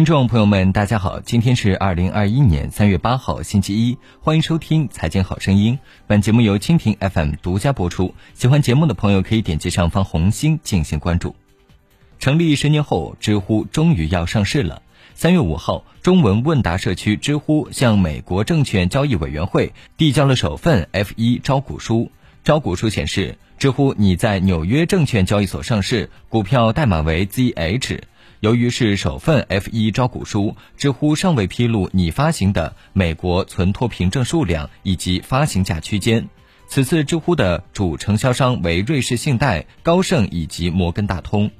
听众朋友们，大家好，今天是二零二一年三月八号，星期一，欢迎收听《财经好声音》。本节目由蜻蜓 FM 独家播出。喜欢节目的朋友可以点击上方红心进行关注。成立十年后，知乎终于要上市了。三月五号，中文问答社区知乎向美国证券交易委员会递交了首份 F 一招股书。招股书显示，知乎拟在纽约证券交易所上市，股票代码为 ZH。由于是首份 F 一招股书，知乎尚未披露拟发行的美国存托凭证数量以及发行价区间。此次知乎的主承销商为瑞士信贷、高盛以及摩根大通。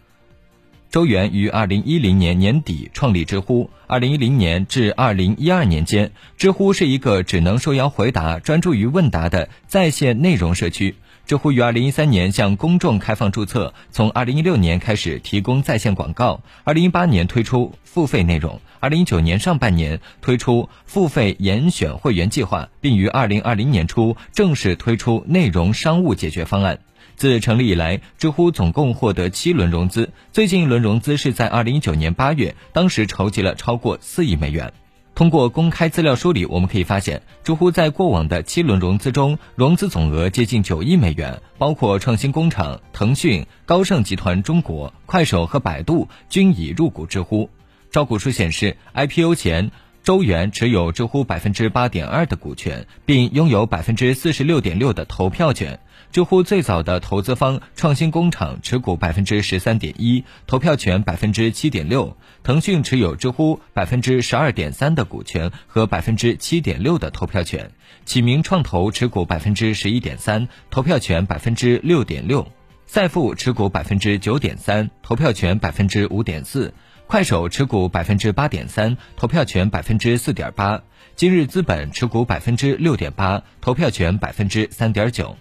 周源于二零一零年年底创立知乎，二零一零年至二零一二年间，知乎是一个只能受邀回答、专注于问答的在线内容社区。知乎于二零一三年向公众开放注册，从二零一六年开始提供在线广告，二零一八年推出付费内容，二零一九年上半年推出付费严选会员计划，并于二零二零年初正式推出内容商务解决方案。自成立以来，知乎总共获得七轮融资，最近一轮融资是在二零一九年八月，当时筹集了超过四亿美元。通过公开资料梳理，我们可以发现，知乎在过往的七轮融资中，融资总额接近九亿美元，包括创新工厂、腾讯、高盛集团中国、快手和百度均已入股知乎。招股书显示，IPO 前。周元持有知乎百分之八点二的股权，并拥有百分之四十六点六的投票权。知乎最早的投资方创新工厂持股百分之十三点一，投票权百分之七点六。腾讯持有知乎百分之十二点三的股权和百分之七点六的投票权。启明创投持股百分之十一点三，投票权百分之六点六。赛富持股百分之九点三，投票权百分之五点四。快手持股百分之八点三，投票权百分之四点八；今日资本持股百分之六点八，投票权百分之三点九。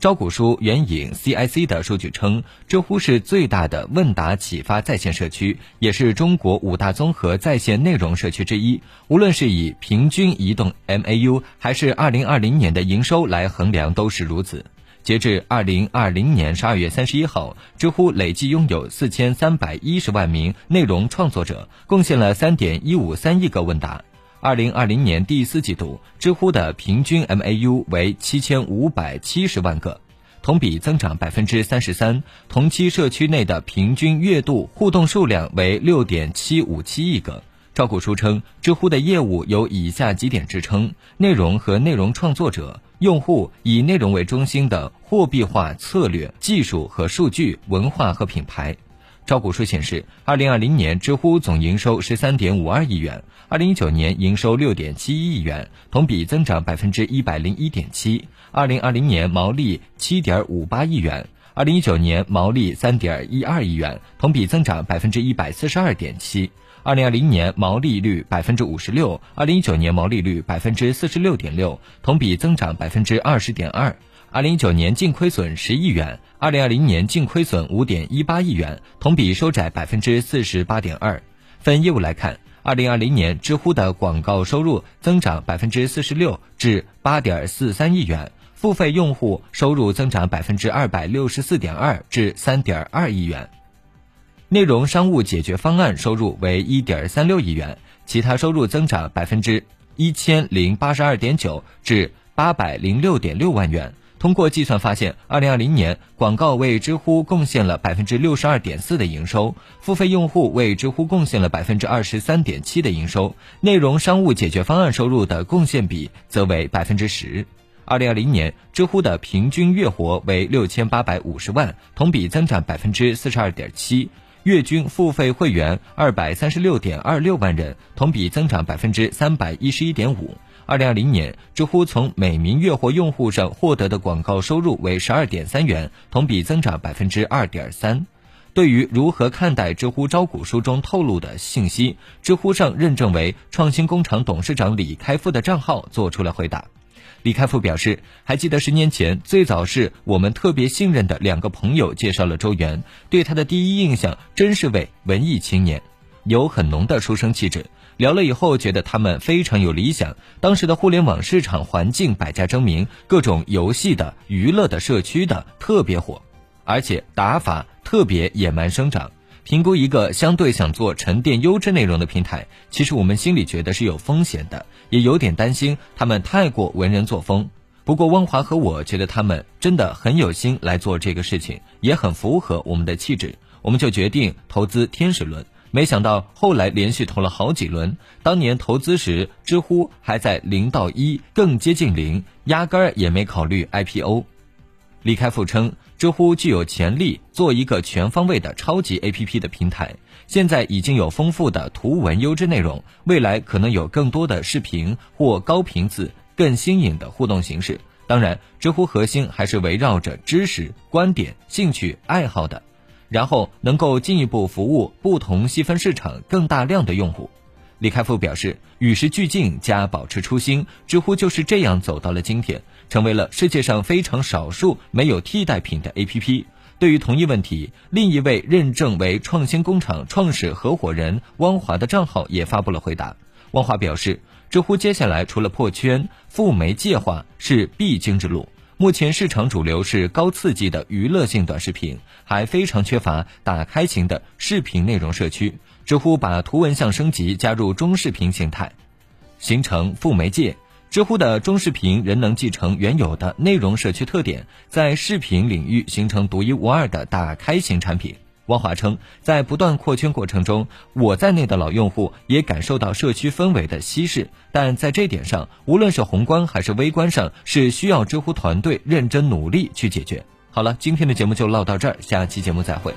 招股书援引 CIC 的数据称，知乎是最大的问答启发在线社区，也是中国五大综合在线内容社区之一。无论是以平均移动 MAU 还是二零二零年的营收来衡量，都是如此。截至二零二零年十二月三十一号，知乎累计拥有四千三百一十万名内容创作者，贡献了三点一五三亿个问答。二零二零年第四季度，知乎的平均 MAU 为七千五百七十万个，同比增长百分之三十三。同期社区内的平均月度互动数量为六点七五七亿个。招股书称，知乎的业务有以下几点支撑：内容和内容创作者。用户以内容为中心的货币化策略、技术和数据、文化和品牌。招股书显示，二零二零年知乎总营收十三点五二亿元，二零一九年营收六点七一亿元，同比增长百分之一百零一点七。二零二零年毛利七点五八亿元，二零一九年毛利三点一二亿元，同比增长百分之一百四十二点七。二零二零年毛利率百分之五十六，二零一九年毛利率百分之四十六点六，同比增长百分之二十点二。二零一九年净亏损十亿元，二零二零年净亏损五点一八亿元，同比收窄百分之四十八点二。分业务来看，二零二零年知乎的广告收入增长百分之四十六至八点四三亿元，付费用户收入增长百分之二百六十四点二至三点二亿元。内容商务解决方案收入为一点三六亿元，其他收入增长百分之一千零八十二点九至八百零六点六万元。通过计算发现，二零二零年广告为知乎贡献了百分之六十二点四的营收，付费用户为知乎贡献了百分之二十三点七的营收，内容商务解决方案收入的贡献比则为百分之十。二零二零年，知乎的平均月活为六千八百五十万，同比增长百分之四十二点七。月均付费会员二百三十六点二六万人，同比增长百分之三百一十一点五。二零二零年，知乎从每名月活用户上获得的广告收入为十二点三元，同比增长百分之二点三。对于如何看待知乎招股书中透露的信息，知乎上认证为创新工厂董事长李开复的账号做出了回答。李开复表示，还记得十年前，最早是我们特别信任的两个朋友介绍了周元，对他的第一印象真是位文艺青年，有很浓的书生气质。聊了以后，觉得他们非常有理想。当时的互联网市场环境百家争鸣，各种游戏的、娱乐的、社区的特别火，而且打法特别野蛮生长。评估一个相对想做沉淀优质内容的平台，其实我们心里觉得是有风险的，也有点担心他们太过文人作风。不过汪华和我觉得他们真的很有心来做这个事情，也很符合我们的气质，我们就决定投资天使轮。没想到后来连续投了好几轮，当年投资时知乎还在零到一，更接近零，压根儿也没考虑 IPO。李开复称，知乎具有潜力做一个全方位的超级 APP 的平台，现在已经有丰富的图文优质内容，未来可能有更多的视频或高频次、更新颖的互动形式。当然，知乎核心还是围绕着知识、观点、兴趣爱好的。然后能够进一步服务不同细分市场更大量的用户，李开复表示，与时俱进加保持初心，知乎就是这样走到了今天，成为了世界上非常少数没有替代品的 APP。对于同一问题，另一位认证为创新工厂创始合伙人汪华的账号也发布了回答。汪华表示，知乎接下来除了破圈，赴媒计划是必经之路。目前市场主流是高刺激的娱乐性短视频，还非常缺乏打开型的视频内容社区。知乎把图文向升级，加入中视频形态，形成副媒介。知乎的中视频仍能继承原有的内容社区特点，在视频领域形成独一无二的打开型产品。汪华称，在不断扩圈过程中，我在内的老用户也感受到社区氛围的稀释，但在这点上，无论是宏观还是微观上，是需要知乎团队认真努力去解决。好了，今天的节目就唠到这儿，下期节目再会。